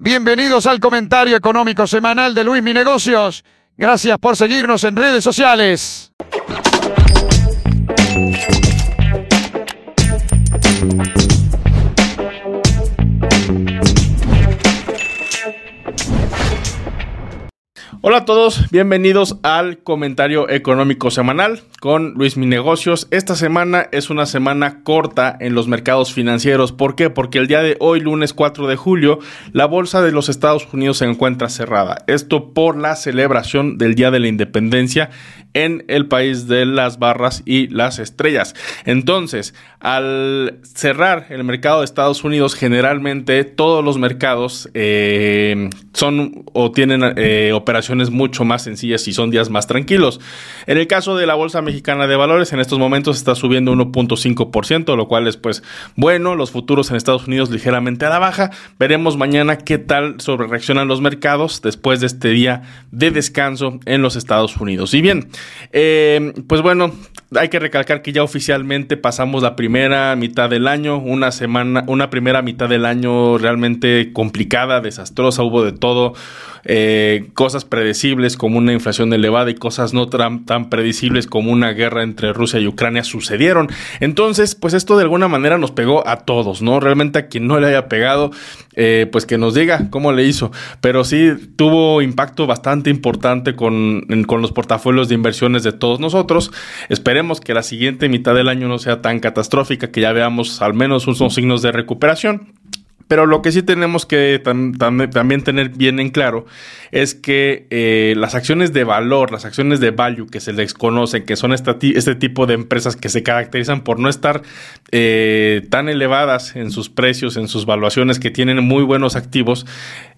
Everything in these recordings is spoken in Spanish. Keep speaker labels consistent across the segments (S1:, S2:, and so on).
S1: Bienvenidos al comentario económico semanal de Luis Mi Negocios. Gracias por seguirnos en redes sociales.
S2: Hola a todos, bienvenidos al comentario económico semanal con Luis Mi Negocios. Esta semana es una semana corta en los mercados financieros. ¿Por qué? Porque el día de hoy, lunes 4 de julio, la bolsa de los Estados Unidos se encuentra cerrada. Esto por la celebración del Día de la Independencia en el país de las barras y las estrellas. Entonces, al cerrar el mercado de Estados Unidos, generalmente todos los mercados eh, son o tienen eh, operaciones mucho más sencillas y son días más tranquilos. En el caso de la Bolsa Mexicana de Valores, en estos momentos está subiendo 1.5%, lo cual es pues bueno, los futuros en Estados Unidos ligeramente a la baja. Veremos mañana qué tal sobre reaccionan los mercados después de este día de descanso en los Estados Unidos. Y bien, eh, pues bueno, hay que recalcar que ya oficialmente pasamos la primera mitad del año, una semana, una primera mitad del año realmente complicada, desastrosa, hubo de todo, eh, cosas predecibles como una inflación elevada y cosas no tan, tan, predecibles como una guerra entre Rusia y Ucrania sucedieron. Entonces, pues esto de alguna manera nos pegó a todos, ¿no? Realmente a quien no le haya pegado, eh, pues que nos diga cómo le hizo. Pero sí tuvo impacto bastante importante con, con los portafolios de inversiones de todos nosotros. Esperemos que la siguiente mitad del año no sea tan catastrófica, que ya veamos al menos unos signos de recuperación. Pero lo que sí tenemos que también tener bien en claro es que eh, las acciones de valor, las acciones de value que se les conocen, que son este tipo de empresas que se caracterizan por no estar eh, tan elevadas en sus precios, en sus valuaciones, que tienen muy buenos activos,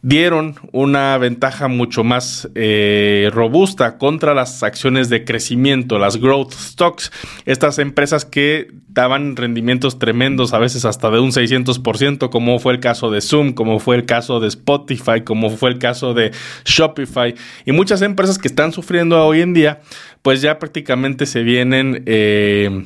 S2: dieron una ventaja mucho más eh, robusta contra las acciones de crecimiento, las growth stocks, estas empresas que daban rendimientos tremendos, a veces hasta de un 600%, como fue el caso de Zoom, como fue el caso de Spotify, como fue el caso de Shopify y muchas empresas que están sufriendo hoy en día, pues ya prácticamente se vienen... Eh,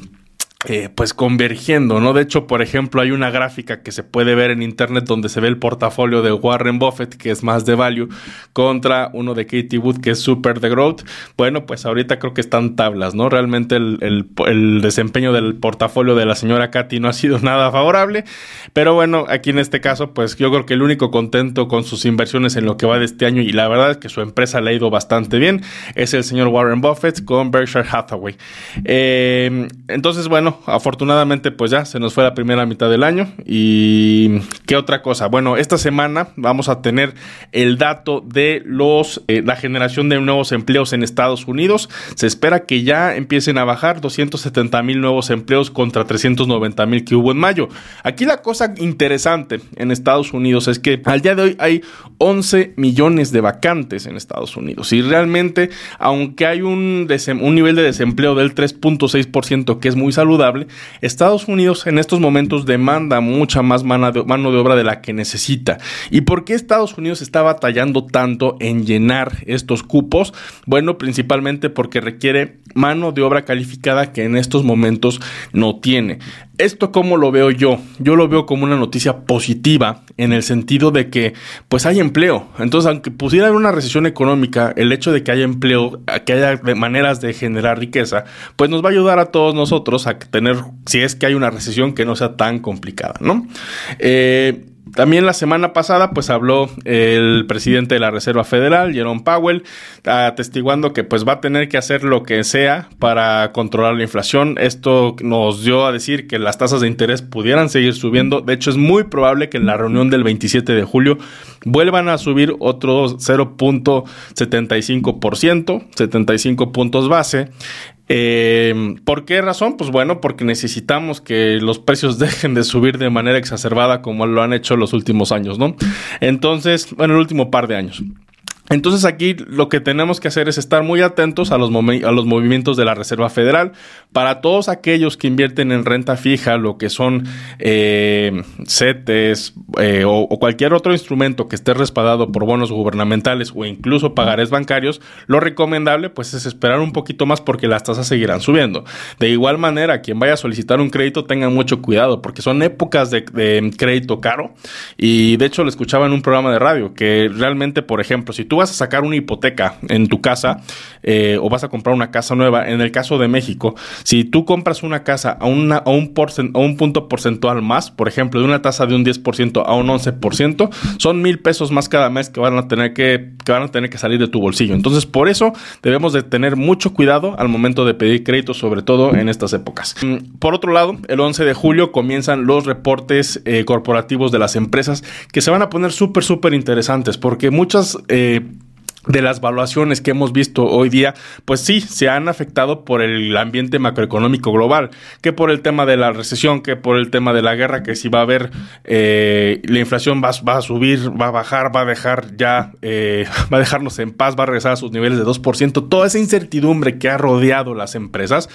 S2: eh, pues convergiendo, ¿no? De hecho, por ejemplo, hay una gráfica que se puede ver en internet donde se ve el portafolio de Warren Buffett, que es más de value, contra uno de Katie Wood, que es super de growth. Bueno, pues ahorita creo que están tablas, ¿no? Realmente el, el desempeño del portafolio de la señora Katy no ha sido nada favorable, pero bueno, aquí en este caso, pues yo creo que el único contento con sus inversiones en lo que va de este año, y la verdad es que su empresa le ha ido bastante bien, es el señor Warren Buffett con Berkshire Hathaway. Eh, entonces, bueno, afortunadamente pues ya se nos fue la primera mitad del año. ¿Y qué otra cosa? Bueno, esta semana vamos a tener el dato de los eh, la generación de nuevos empleos en Estados Unidos. Se espera que ya empiecen a bajar 270 mil nuevos empleos contra 390 mil que hubo en mayo. Aquí la cosa interesante en Estados Unidos es que al día de hoy hay 11 millones de vacantes en Estados Unidos. Y realmente, aunque hay un, un nivel de desempleo del 3.6% que es muy saludable, Estados Unidos en estos momentos demanda mucha más mano de, mano de obra de la que necesita. ¿Y por qué Estados Unidos está batallando tanto en llenar estos cupos? Bueno, principalmente porque requiere mano de obra calificada que en estos momentos no tiene. ¿Esto cómo lo veo yo? Yo lo veo como una noticia positiva en el sentido de que pues hay empleo. Entonces, aunque pusiera haber una recesión económica, el hecho de que haya empleo, que haya maneras de generar riqueza, pues nos va a ayudar a todos nosotros a tener, si es que hay una recesión que no sea tan complicada, ¿no? Eh, también la semana pasada, pues habló el presidente de la Reserva Federal, Jerome Powell, atestiguando que pues va a tener que hacer lo que sea para controlar la inflación. Esto nos dio a decir que las tasas de interés pudieran seguir subiendo. De hecho, es muy probable que en la reunión del 27 de julio vuelvan a subir otro 0.75%, 75 puntos base. Eh, ¿Por qué razón? Pues bueno, porque necesitamos que los precios dejen de subir de manera exacerbada como lo han hecho los últimos años, ¿no? Entonces, bueno, el último par de años. Entonces aquí lo que tenemos que hacer es estar muy atentos a los, a los movimientos de la Reserva Federal. Para todos aquellos que invierten en renta fija, lo que son eh, CETES eh, o, cualquier otro instrumento que esté respaldado por bonos gubernamentales o incluso pagarés bancarios, lo recomendable pues es esperar un poquito más porque las tasas seguirán subiendo. De igual manera, quien vaya a solicitar un crédito tenga mucho cuidado porque son épocas de, de crédito caro y de hecho lo escuchaba en un programa de radio que realmente, por ejemplo, si tú vas a sacar una hipoteca en tu casa eh, o vas a comprar una casa nueva, en el caso de México, si tú compras una casa a, una, a, un, un punto porcentual más, por ejemplo, de una tasa de un 10% a un 11%, son mil pesos más cada mes que van a tener que, que van a tener que salir de tu bolsillo. Entonces, por eso debemos de tener mucho cuidado al momento de pedir crédito, sobre todo en estas épocas. Mm, por otro lado, el 11 de julio comienzan los reportes eh, corporativos de las empresas que se van a poner súper, súper interesantes porque muchas eh, de las valuaciones que hemos visto hoy día, pues sí, se han afectado por el ambiente macroeconómico global, que por el tema de la recesión, que por el tema de la guerra, que si va a haber, eh, la inflación va, va, a subir, va a bajar, va a dejar ya, eh, va a dejarnos en paz, va a regresar a sus niveles de 2%, toda esa incertidumbre que ha rodeado las empresas,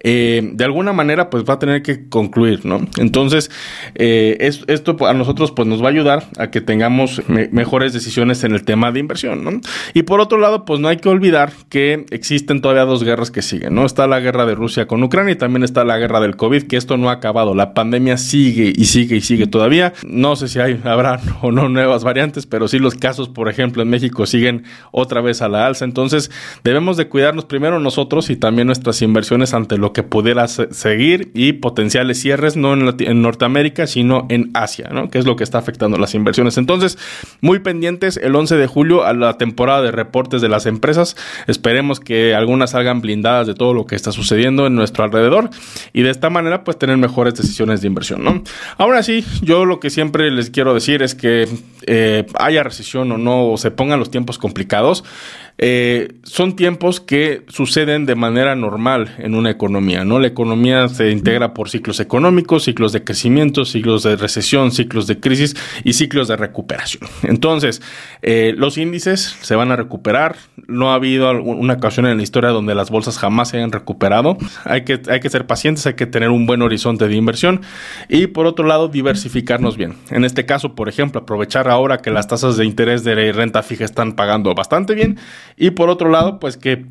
S2: eh, de alguna manera pues va a tener que concluir, ¿no? Entonces, es, esto a nosotros pues nos va a ayudar a que tengamos mejores decisiones en el tema de inversión, ¿no? Y por otro lado, pues no hay que olvidar que existen todavía dos guerras que siguen, ¿no? Está la guerra de Rusia con Ucrania y también está la guerra del COVID, que esto no ha acabado. La pandemia sigue y sigue y sigue todavía. No sé si habrá o no nuevas variantes, pero sí los casos, por ejemplo, en México siguen otra vez a la alza. Entonces, debemos de cuidarnos primero nosotros y también nuestras inversiones ante lo que pudiera seguir y potenciales cierres, no en, en Norteamérica, sino en Asia, ¿no? Que es lo que está afectando las inversiones. Entonces, muy pendientes el 11 de julio a la temporada de de reportes de las empresas. Esperemos que algunas salgan blindadas de todo lo que está sucediendo en nuestro alrededor y de esta manera pues tener mejores decisiones de inversión, ¿no? Ahora sí, yo lo que siempre les quiero decir es que eh, haya recesión o no, o se pongan los tiempos complicados, eh, son tiempos que suceden de manera normal en una economía, ¿no? La economía se integra por ciclos económicos, ciclos de crecimiento, ciclos de recesión, ciclos de crisis y ciclos de recuperación. Entonces, eh, los índices se van a recuperar. No ha habido una ocasión en la historia donde las bolsas jamás se hayan recuperado. Hay que, hay que ser pacientes, hay que tener un buen horizonte de inversión y por otro lado, diversificarnos bien. En este caso, por ejemplo, aprovechar ahora que las tasas de interés de renta fija están pagando bastante bien y por otro lado, pues que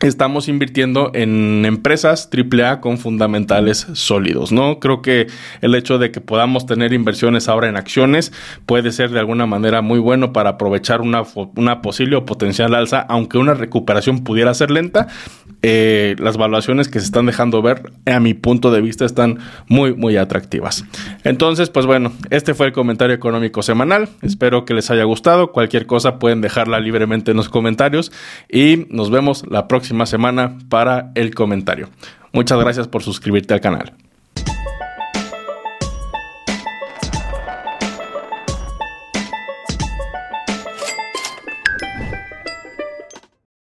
S2: estamos invirtiendo en empresas AAA con fundamentales sólidos, ¿no? Creo que el hecho de que podamos tener inversiones ahora en acciones puede ser de alguna manera muy bueno para aprovechar una, una posible o potencial alza, aunque una recuperación pudiera ser lenta. Eh, las valuaciones que se están dejando ver, a mi punto de vista, están muy, muy atractivas. Entonces, pues bueno, este fue el comentario económico semanal. Espero que les haya gustado. Cualquier cosa pueden dejarla libremente en los comentarios y nos vemos la próxima semana para el comentario. Muchas gracias por suscribirte al canal.